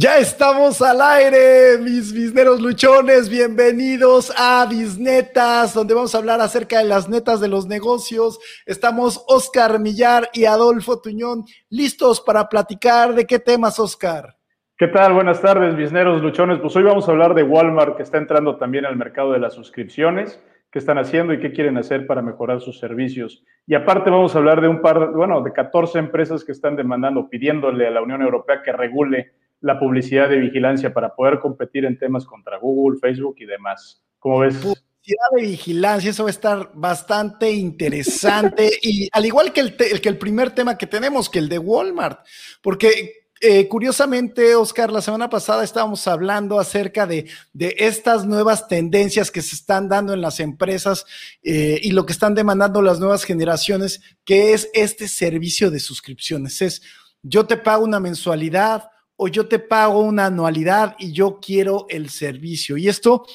Ya estamos al aire, mis bisneros luchones. Bienvenidos a Bisnetas, donde vamos a hablar acerca de las netas de los negocios. Estamos Oscar Millar y Adolfo Tuñón listos para platicar de qué temas, Oscar. ¿Qué tal? Buenas tardes, bisneros luchones. Pues hoy vamos a hablar de Walmart, que está entrando también al mercado de las suscripciones. ¿Qué están haciendo y qué quieren hacer para mejorar sus servicios? Y aparte vamos a hablar de un par, bueno, de 14 empresas que están demandando, pidiéndole a la Unión Europea que regule la publicidad de vigilancia para poder competir en temas contra Google, Facebook y demás. ¿Cómo ves? Publicidad de vigilancia, eso va a estar bastante interesante y al igual que el, que el primer tema que tenemos, que el de Walmart, porque eh, curiosamente, Oscar, la semana pasada estábamos hablando acerca de, de, estas nuevas tendencias que se están dando en las empresas eh, y lo que están demandando las nuevas generaciones, que es este servicio de suscripciones. Es, yo te pago una mensualidad o yo te pago una anualidad y yo quiero el servicio. Y esto,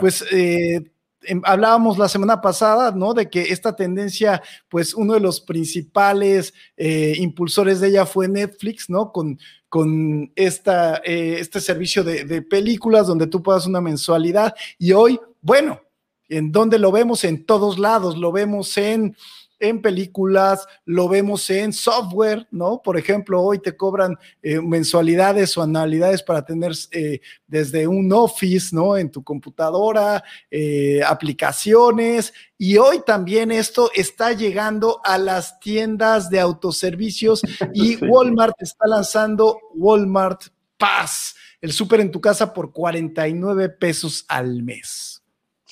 pues, eh, em, hablábamos la semana pasada, ¿no? De que esta tendencia, pues, uno de los principales eh, impulsores de ella fue Netflix, ¿no? Con, con esta, eh, este servicio de, de películas donde tú pagas una mensualidad. Y hoy, bueno, ¿en dónde lo vemos? En todos lados, lo vemos en en películas, lo vemos en software, ¿no? Por ejemplo, hoy te cobran eh, mensualidades o anualidades para tener eh, desde un Office, ¿no? En tu computadora, eh, aplicaciones. Y hoy también esto está llegando a las tiendas de autoservicios y Walmart está lanzando Walmart Pass, el súper en tu casa por 49 pesos al mes.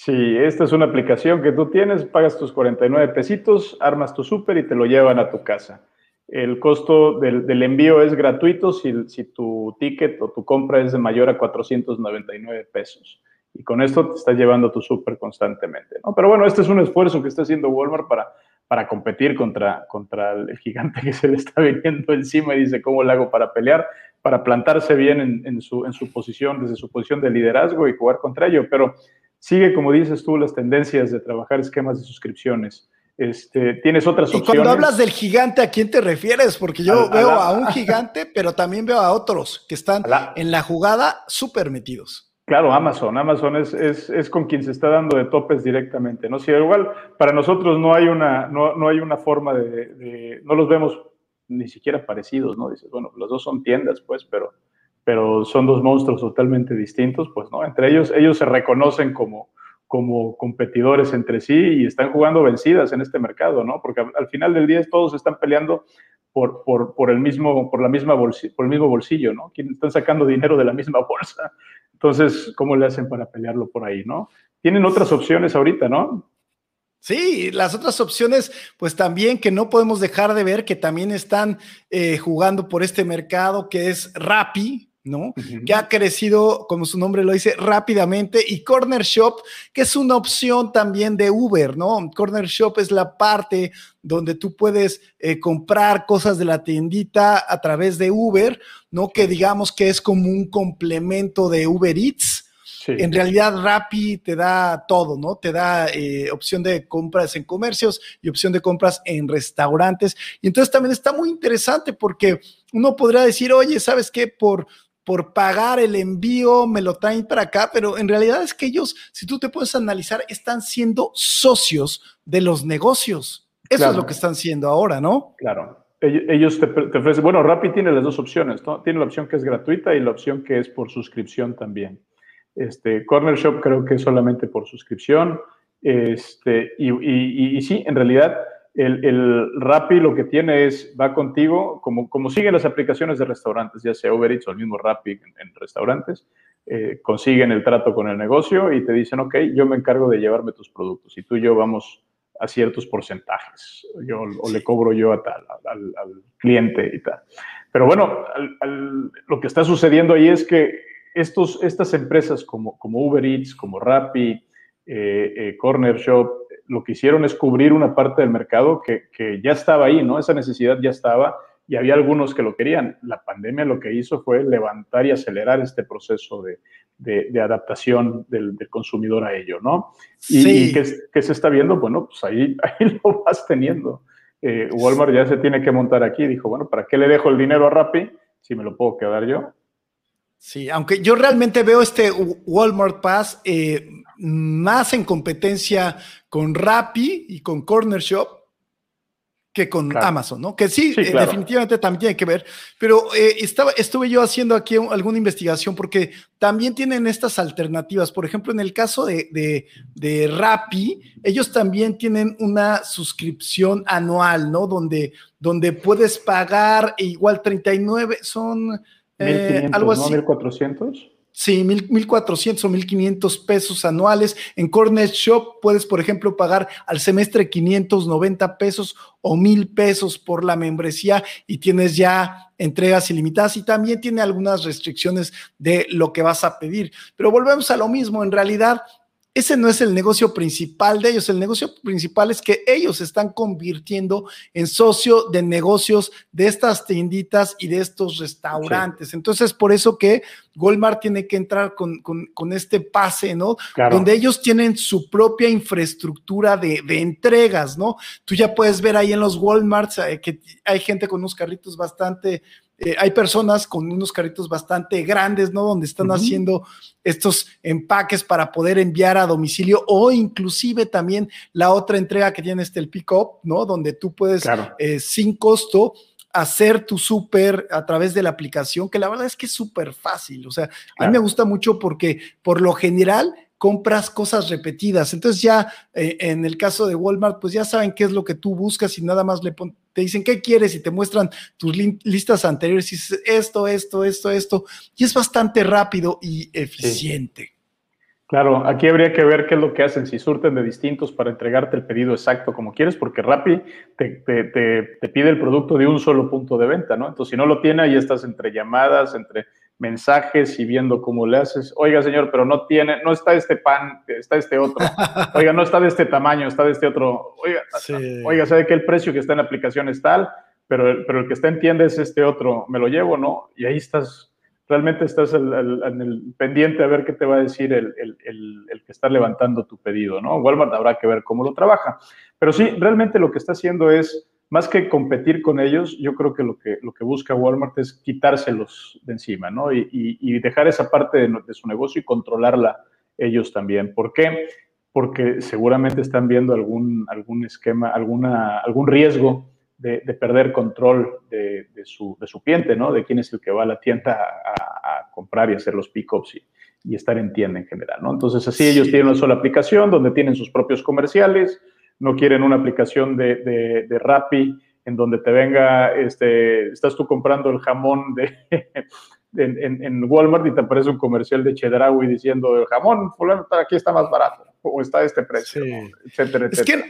Sí, esta es una aplicación que tú tienes, pagas tus 49 pesitos, armas tu súper y te lo llevan a tu casa. El costo del, envío es gratuito si, si, tu ticket o tu compra es de mayor a 499 pesos. Y con esto te estás llevando tu súper constantemente. ¿no? Pero bueno, este es un esfuerzo que está haciendo Walmart para, para competir contra, contra el gigante que se le está viniendo encima y dice, ¿cómo le hago para pelear? Para plantarse bien en, en, su, en su posición, desde su posición de liderazgo y jugar contra ello. Pero sigue, como dices tú, las tendencias de trabajar esquemas de suscripciones. Este, tienes otras opciones. Y cuando hablas del gigante, ¿a quién te refieres? Porque yo veo a, un gigante, pero también veo a otros que están en la jugada súper metidos. Claro, Amazon. Amazon es, es, con quien se está dando de topes directamente, ¿no? Si igual para nosotros no hay una, no, no hay una forma de, de, no los vemos ni siquiera parecidos, ¿no? Dices, bueno, los dos son tiendas, pues, pero pero son dos monstruos totalmente distintos, pues no, entre ellos, ellos se reconocen como, como competidores entre sí y están jugando vencidas en este mercado, ¿no? Porque al final del día todos están peleando por, por, por el mismo, por la misma bolsillo, por el mismo bolsillo, ¿no? Están sacando dinero de la misma bolsa. Entonces, ¿cómo le hacen para pelearlo por ahí, no? Tienen otras opciones ahorita, ¿no? Sí, las otras opciones, pues también que no podemos dejar de ver que también están eh, jugando por este mercado, que es Rappi, ¿no? Que ha crecido, como su nombre lo dice, rápidamente. Y Corner Shop, que es una opción también de Uber, ¿no? Corner Shop es la parte donde tú puedes eh, comprar cosas de la tiendita a través de Uber, ¿no? Que digamos que es como un complemento de Uber Eats. En realidad, Rappi te da todo, ¿no? Te da eh, opción de compras en comercios y opción de compras en restaurantes. Y entonces también está muy interesante porque uno podría decir, oye, ¿sabes qué? Por por pagar el envío, me lo traen para acá, pero en realidad es que ellos, si tú te puedes analizar, están siendo socios de los negocios. Eso es lo que están siendo ahora, ¿no? Claro. Ellos te, ofrecen, bueno, Rappi tiene las dos opciones, ¿no? Tiene la opción que es gratuita y la opción que es por suscripción también. Este, Corner Shop creo que es solamente por suscripción. Este, y, y sí, en realidad, el, el Rappi lo que tiene es, va contigo, como, como siguen las aplicaciones de restaurantes, ya sea Uber Eats o el mismo Rappi en, restaurantes, eh, consiguen el trato con el negocio y te dicen, ok, yo me encargo de llevarme tus productos y tú y yo vamos a ciertos porcentajes, yo, o le cobro yo a tal, al, cliente y tal. Pero bueno, lo que está sucediendo ahí es que estos, estas empresas como, como Uber Eats, como Rappi, eh, eh, Corner Shop, lo que hicieron es cubrir una parte del mercado que, ya estaba ahí, ¿no? Esa necesidad ya estaba y había algunos que lo querían. La pandemia lo que hizo fue levantar y acelerar este proceso de, adaptación del, consumidor a ello, ¿no? Y, sí. ¿qué, se está viendo? Bueno, pues ahí, ahí lo vas teniendo. Eh, Walmart ya se tiene que montar aquí. Dijo, bueno, ¿para qué le dejo el dinero a Rappi si me lo puedo quedar yo? Sí, aunque yo realmente veo este Walmart Pass eh, más en competencia con Rappi y con Corner Shop que con Amazon, ¿no? Que sí, eh, definitivamente también tiene que ver, pero eh, estaba, estuve yo haciendo aquí alguna investigación porque también tienen estas alternativas. Por ejemplo, en el caso de, de, de Rappi, ellos también tienen una suscripción anual, ¿no? Donde, donde puedes pagar igual 39, son eh, algo así. ¿no? 1400. Sí, 1400 o 1500 pesos anuales. En Cornet Shop puedes, por ejemplo, pagar al semestre 590 pesos o 1000 pesos por la membresía y tienes ya entregas ilimitadas y también tiene algunas restricciones de lo que vas a pedir. Pero volvemos a lo mismo. En realidad, ese no es el negocio principal de ellos. El negocio principal es que ellos se están convirtiendo en socio de negocios de estas tienditas y de estos restaurantes. Entonces, por eso que Walmart tiene que entrar con, este pase, ¿no? Donde ellos tienen su propia infraestructura de, entregas, ¿no? Tú ya puedes ver ahí en los Walmarts eh, que hay gente con unos carritos bastante eh, hay personas con unos carritos bastante grandes, ¿no? Donde están haciendo estos empaques para poder enviar a domicilio o inclusive también la otra entrega que tiene este el pick-up, ¿no? Donde tú puedes eh, sin costo hacer tu súper a través de la aplicación, que la verdad es que es súper fácil. O sea, a mí me gusta mucho porque por lo general compras cosas repetidas. Entonces ya eh, en el caso de Walmart, pues ya saben qué es lo que tú buscas y nada más le te dicen qué quieres y te muestran tus listas anteriores y dices esto, esto, esto, esto. Y es bastante rápido y eficiente. Claro, aquí habría que ver qué es lo que hacen, si surten de distintos para entregarte el pedido exacto como quieres, porque Rappi te, te, pide el producto de un solo punto de venta, ¿no? Entonces, si no lo tiene, ahí estás entre llamadas, entre mensajes y viendo cómo le haces. Oiga, señor, pero no tiene, no está este pan, está este otro. Oiga, no está de este tamaño, está de este otro. Oiga, oiga, sabe que el precio que está en la aplicación es tal, pero, pero el que está en tienda es este otro. ¿Me lo llevo, no? Y ahí estás, realmente estás en el, pendiente a ver qué te va a decir el, el, que está levantando tu pedido, ¿no? Walmart habrá que ver cómo lo trabaja. Pero sí, realmente lo que está haciendo es más que competir con ellos, yo creo que lo que, lo que busca Walmart es quitárselos de encima, ¿no? Y, dejar esa parte de, su negocio y controlarla ellos también. ¿Por qué? Porque seguramente están viendo algún, algún esquema, alguna, algún riesgo de, perder control de, su, de su cliente, ¿no? De quién es el que va a la tienda a, comprar y hacer los pickups y, y estar en tienda en general, ¿no? Entonces, así ellos tienen una sola aplicación donde tienen sus propios comerciales, no quieren una aplicación de, de, de Rappi en donde te venga, este, estás tú comprando el jamón de, en, en, Walmart y te aparece un comercial de Chedraui diciendo el jamón, fulano, aquí está más barato o está a este precio, etcétera, etcétera.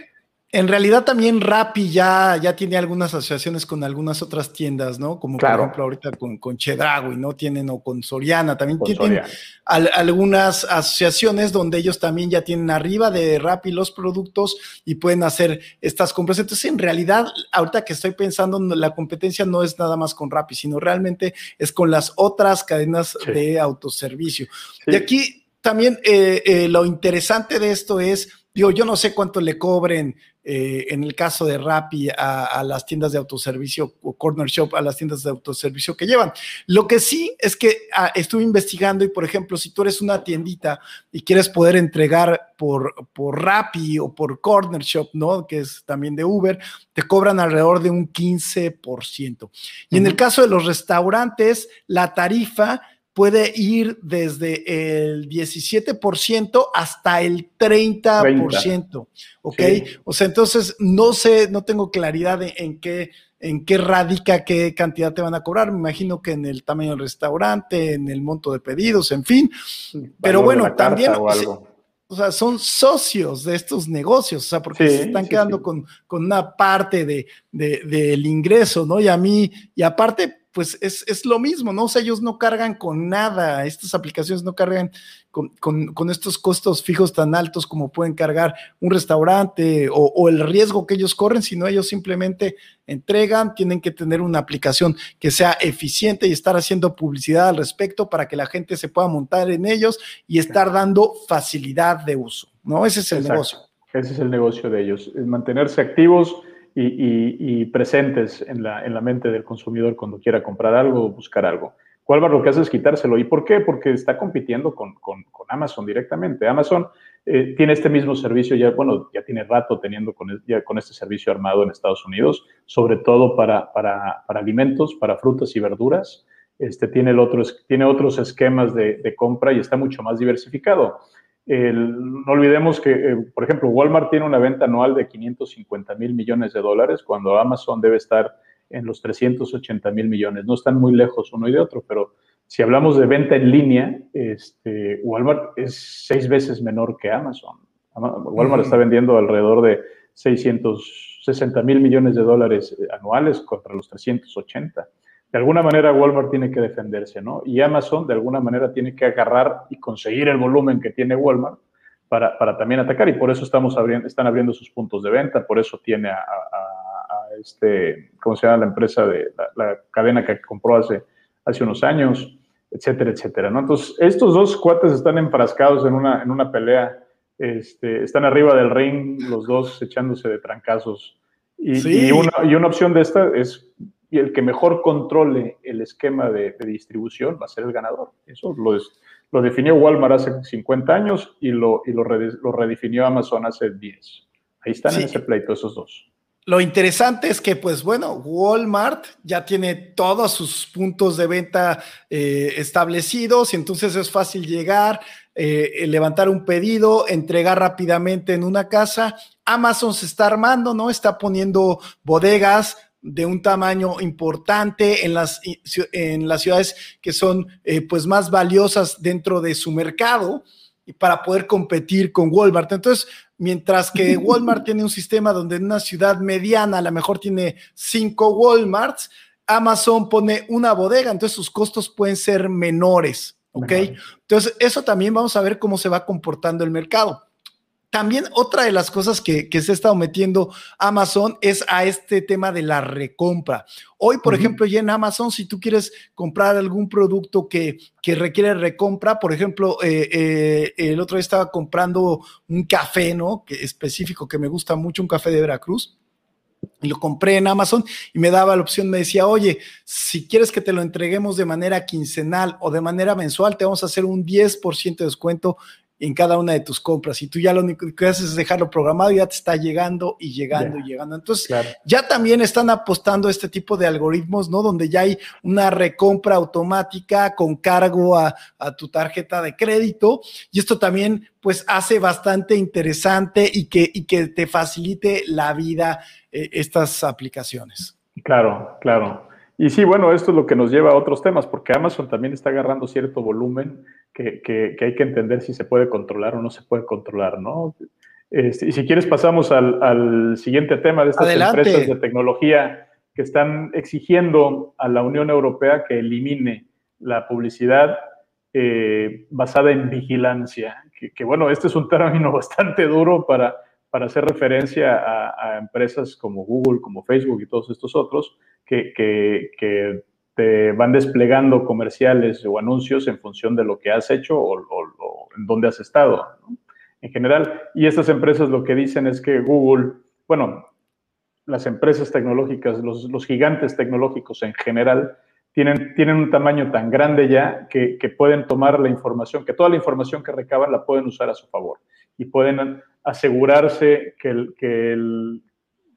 En realidad también Rappi ya, ya tiene algunas asociaciones con algunas otras tiendas, ¿no? Como por ejemplo ahorita con, con Chedraui, ¿no? Tienen, o con Soriana, también tienen algunas asociaciones donde ellos también ya tienen arriba de Rappi los productos y pueden hacer estas compras. Entonces, en realidad, ahorita que estoy pensando, la competencia no es nada más con Rappi, sino realmente es con las otras cadenas de autoservicio. Y aquí también eh, eh, lo interesante de esto es, digo, yo no sé cuánto le cobren eh, en el caso de Rappi a, las tiendas de autoservicio o Corner Shop a las tiendas de autoservicio que llevan. Lo que sí es que ah, estuve investigando y, por ejemplo, si tú eres una tiendita y quieres poder entregar por, por Rappi o por Corner Shop, ¿no? Que es también de Uber, te cobran alrededor de un 15%. Y en el caso de los restaurantes, la tarifa puede ir desde el 17% hasta el 30%, ¿ok? O sea, entonces no sé, no tengo claridad en qué en qué radica qué cantidad te van a cobrar. Me imagino que en el tamaño del restaurante, en el monto de pedidos, en fin. Pero bueno, también, o, sea, son socios de estos negocios, o sea, porque se están quedando Con, con, una parte de, de, del ingreso, ¿no? Y a mí, y aparte, pues es, lo mismo, ¿no? O sea, ellos no cargan con nada, estas aplicaciones no cargan con, estos costos fijos tan altos como pueden cargar un restaurante o, el riesgo que ellos corren, sino ellos simplemente entregan, tienen que tener una aplicación que sea eficiente y estar haciendo publicidad al respecto para que la gente se pueda montar en ellos y estar dando facilidad de uso, ¿no? Ese es el negocio. Ese es el negocio de ellos, mantenerse activos y, presentes en la, en la, mente del consumidor cuando quiera comprar algo o buscar algo. Walmart lo que hace es quitárselo. ¿Y por qué? Porque está compitiendo con, Amazon directamente. Amazon eh, tiene este mismo servicio ya, bueno, ya tiene rato teniendo con, con este servicio armado en Estados Unidos, sobre todo para, para, alimentos, para frutas y verduras. Este, tiene, el otro, tiene otros esquemas de, de compra y está mucho más diversificado no olvidemos que, eh, por ejemplo, Walmart tiene una venta anual de 550 mil millones de dólares, cuando Amazon debe estar en los 380 mil millones. No están muy lejos uno y de otro, pero si hablamos de venta en línea, este, Walmart es seis veces menor que Amazon. Walmart está vendiendo alrededor de 660 mil millones de dólares anuales contra los 380 de alguna manera Walmart tiene que defenderse, ¿no? Y Amazon de alguna manera tiene que agarrar y conseguir el volumen que tiene Walmart para, para también atacar y por eso estamos abriendo, están abriendo sus puntos de venta, por eso tiene a, este, ¿cómo se llama la empresa de la, cadena que compró hace, hace unos años, etcétera, etcétera, ¿no? Entonces, estos dos cuates están enfrascados en una, en una pelea, este, están arriba del ring, los dos echándose de trancazos. Y, y, una, y una opción de esta es y el que mejor controle el esquema de, distribución va a ser el ganador. Eso lo, lo definió Walmart hace 50 años y lo, y lo, redefinió Amazon hace 10. Ahí están en ese pleito esos dos. Lo interesante es que, pues bueno, Walmart ya tiene todos sus puntos de venta eh, establecidos y entonces es fácil llegar, eh, levantar un pedido, entregar rápidamente en una casa. Amazon se está armando, ¿no? Está poniendo bodegas, de un tamaño importante en las, en las ciudades que son eh, pues más valiosas dentro de su mercado y para poder competir con Walmart. Entonces, mientras que Walmart tiene un sistema donde en una ciudad mediana a lo mejor tiene cinco Walmarts, Amazon pone una bodega, entonces sus costos pueden ser menores. ¿Ok? Entonces, eso también vamos a ver cómo se va comportando el mercado. También otra de las cosas que, se ha estado metiendo Amazon es a este tema de la recompra. Hoy, por ejemplo, ya en Amazon, si tú quieres comprar algún producto que, requiere recompra, por ejemplo, eh, eh, el otro día estaba comprando un café, ¿no? Que específico, que me gusta mucho, un café de Veracruz. Y lo compré en Amazon y me daba la opción, me decía, oye, si quieres que te lo entreguemos de manera quincenal o de manera mensual, te vamos a hacer un 10% de descuento en cada una de tus compras y tú ya lo único que haces es dejarlo programado y ya te está llegando y llegando y llegando. Entonces, ya también están apostando a este tipo de algoritmos, ¿no? Donde ya hay una recompra automática con cargo a, tu tarjeta de crédito y esto también pues hace bastante interesante y que, y que te facilite la vida eh, estas aplicaciones. Claro, claro. Y sí, bueno, esto es lo que nos lleva a otros temas, porque Amazon también está agarrando cierto volumen que, que, hay que entender si se puede controlar o no se puede controlar, ¿no? Este, y si quieres pasamos al, al, siguiente tema de estas empresas de tecnología que están exigiendo a la Unión Europea que elimine la publicidad eh, basada en vigilancia. Que, que, bueno, este es un término bastante duro para, para hacer referencia a, empresas como Google, como Facebook y todos estos otros, que, que, que te van desplegando comerciales o anuncios en función de lo que has hecho o, en dónde has estado, en general. Y estas empresas lo que dicen es que Google, bueno, las empresas tecnológicas, los, gigantes tecnológicos en general, tienen, tienen un tamaño tan grande ya que, pueden tomar la información, que toda la información que recaban la pueden usar a su favor y pueden asegurarse que, que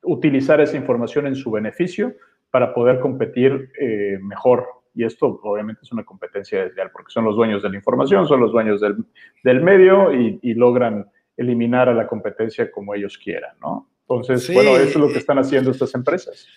utilizar esa información en su beneficio para poder competir eh, mejor. Y esto obviamente es una competencia desleal porque son los dueños de la información, son los dueños del, del medio y, y, logran eliminar a la competencia como ellos quieran, ¿no? Entonces, bueno, eso es lo que están haciendo estas empresas.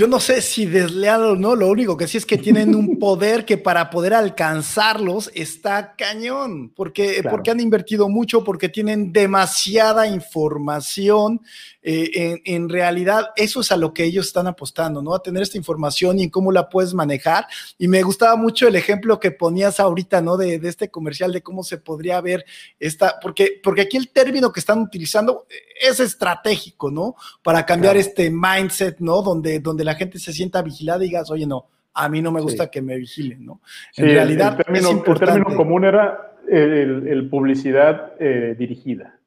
Yo no sé si desleal o no, lo único que sí es que tienen un poder que para poder alcanzarlos está cañón, porque, porque han invertido mucho, porque tienen demasiada información. Eh, en, realidad, eso es a lo que ellos están apostando, ¿no? A tener esta información y en cómo la puedes manejar. Y me gustaba mucho el ejemplo que ponías ahorita, ¿no? De, de este comercial, de cómo se podría ver esta, porque, porque aquí el término que están utilizando es estratégico, ¿no? Para cambiar este mindset, ¿no? Donde, donde la gente se sienta vigilada y digas, oye, no, a mí no me gusta que me vigilen, ¿no? En realidad, el término, el término común era el, publicidad eh, dirigida.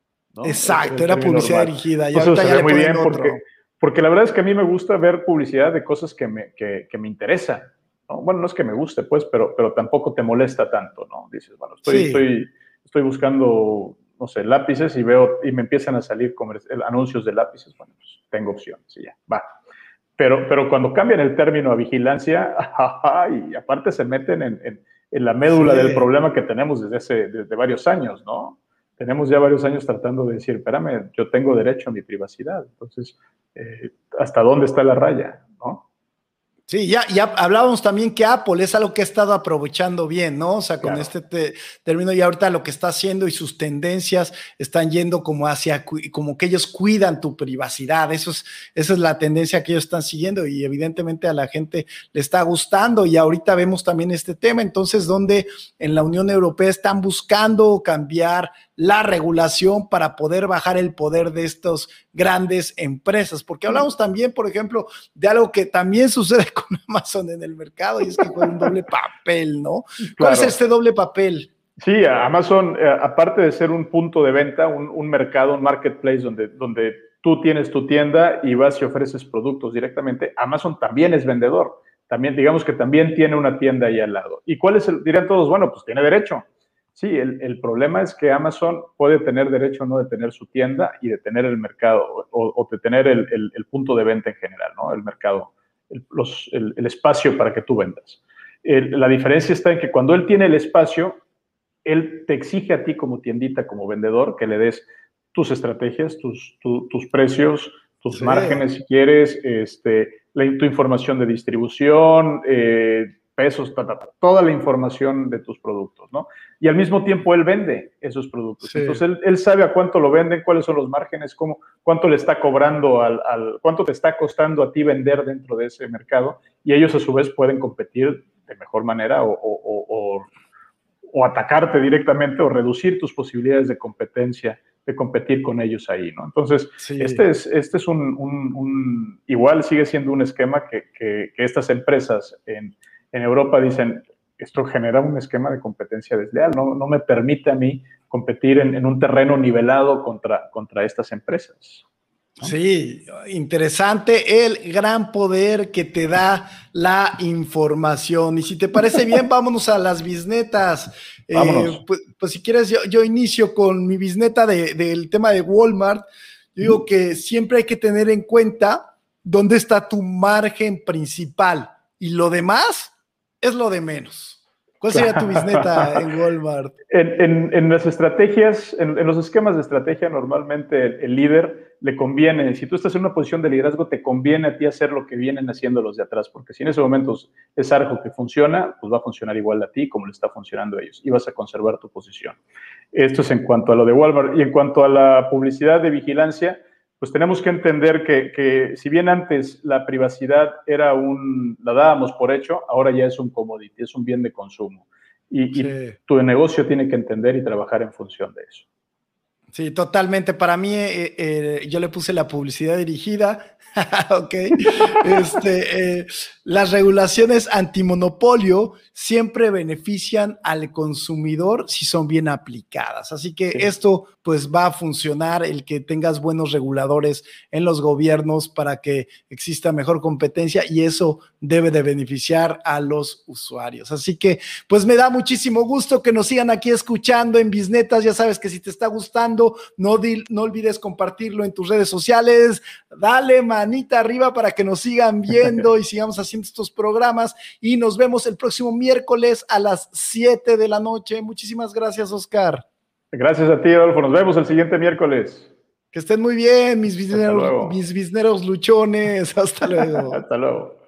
Exacto, era publicidad dirigida. Y Eso se muy bien porque, porque la verdad es que a mí me gusta ver publicidad de cosas que me, que, que me interesan. Bueno, no es que me guste, pues, pero, pero tampoco te molesta tanto, ¿no? Dices, bueno, estoy, estoy, estoy buscando, no sé, lápices y veo, y me empiezan a salir anuncios de lápices, bueno, pues tengo opciones y ya, va. Pero, pero cuando cambian el término a vigilancia, y aparte se meten en, en, la médula del problema que tenemos desde hace desde varios años, ¿no? Tenemos ya varios años tratando de decir, espérame, yo tengo derecho a mi privacidad. Entonces, eh, ¿hasta dónde está la raya? ¿no? Sí, ya, ya hablábamos también que Apple es algo que ha estado aprovechando bien, ¿no? O sea, con este término y ahorita lo que está haciendo y sus tendencias están yendo como hacia, como que ellos cuidan tu privacidad. Eso es, esa es la tendencia que ellos están siguiendo y evidentemente a la gente le está gustando y ahorita vemos también este tema. Entonces, donde en la Unión Europea están buscando cambiar la regulación para poder bajar el poder de estas grandes empresas. Porque hablamos también, por ejemplo, de algo que también sucede con Amazon en el mercado y es que juega un doble papel, ¿no? ¿Cuál es este doble papel? Sí, Amazon, eh, aparte de ser un punto de venta, un, mercado, un marketplace donde, donde tú tienes tu tienda y vas y ofreces productos directamente, Amazon también es vendedor. También, digamos que también tiene una tienda ahí al lado. ¿Y cuál es el? Dirán todos, bueno, pues tiene derecho. Sí, el, problema es que Amazon puede tener derecho o no de tener su tienda y de tener el mercado o, de tener el, punto de venta en general, ¿no? El mercado, el, espacio para que tú vendas. la diferencia está en que cuando él tiene el espacio, él te exige a ti como tiendita, como vendedor, que le des tus estrategias, tus, tus precios, tus márgenes si quieres, este, tu información de distribución, eh, pesos, toda la información de tus productos, ¿no? Y al mismo tiempo él vende esos productos. Entonces él, sabe a cuánto lo venden, cuáles son los márgenes, cómo, cuánto le está cobrando al, cuánto te está costando a ti vender dentro de ese mercado y ellos a su vez pueden competir de mejor manera o, o, o, atacarte directamente o reducir tus posibilidades de competencia de competir con ellos ahí, ¿no? Entonces, este es, este es un, igual sigue siendo un esquema que, que, que estas empresas en, en Europa dicen, esto genera un esquema de competencia desleal, no, no me permite a mí competir en, un terreno nivelado contra, contra estas empresas. Sí, interesante el gran poder que te da la información. Y si te parece bien, vámonos a las bisnetas. Eh, pues, pues, si quieres, yo, inicio con mi bisneta del tema de Walmart. Yo digo que siempre hay que tener en cuenta dónde está tu margen principal y lo demás es lo de menos. ¿Cuál sería tu bisneta en Walmart? En, las estrategias, en, los esquemas de estrategia, normalmente el, líder le conviene, si tú estás en una posición de liderazgo, te conviene a ti hacer lo que vienen haciendo los de atrás, porque si en ese momento es algo que funciona, pues va a funcionar igual a ti como le está funcionando a ellos y vas a conservar tu posición. Esto es en cuanto a lo de Walmart. Y en cuanto a la publicidad de vigilancia, pues tenemos que entender que, si bien antes la privacidad era un, la dábamos por hecho, ahora ya es un commodity, es un bien de consumo. Y, tu negocio tiene que entender y trabajar en función de eso. Sí, totalmente. Para mí, eh, eh, yo le puse la publicidad dirigida. ok. Este, eh, las regulaciones antimonopolio siempre benefician al consumidor si son bien aplicadas. Así que esto pues va a funcionar el que tengas buenos reguladores en los gobiernos para que exista mejor competencia y eso debe de beneficiar a los usuarios. Así que pues me da muchísimo gusto que nos sigan aquí escuchando en Bisnetas. Ya sabes que si te está gustando, no, no olvides compartirlo en tus redes sociales. Dale manita arriba para que nos sigan viendo y sigamos haciendo estos programas y nos vemos el próximo miércoles a las 7 de la noche. Muchísimas gracias, Oscar. Gracias a ti, Adolfo. Nos vemos el siguiente miércoles. Que estén muy bien, mis bisneros, mis bisneros luchones. Hasta luego. Hasta luego.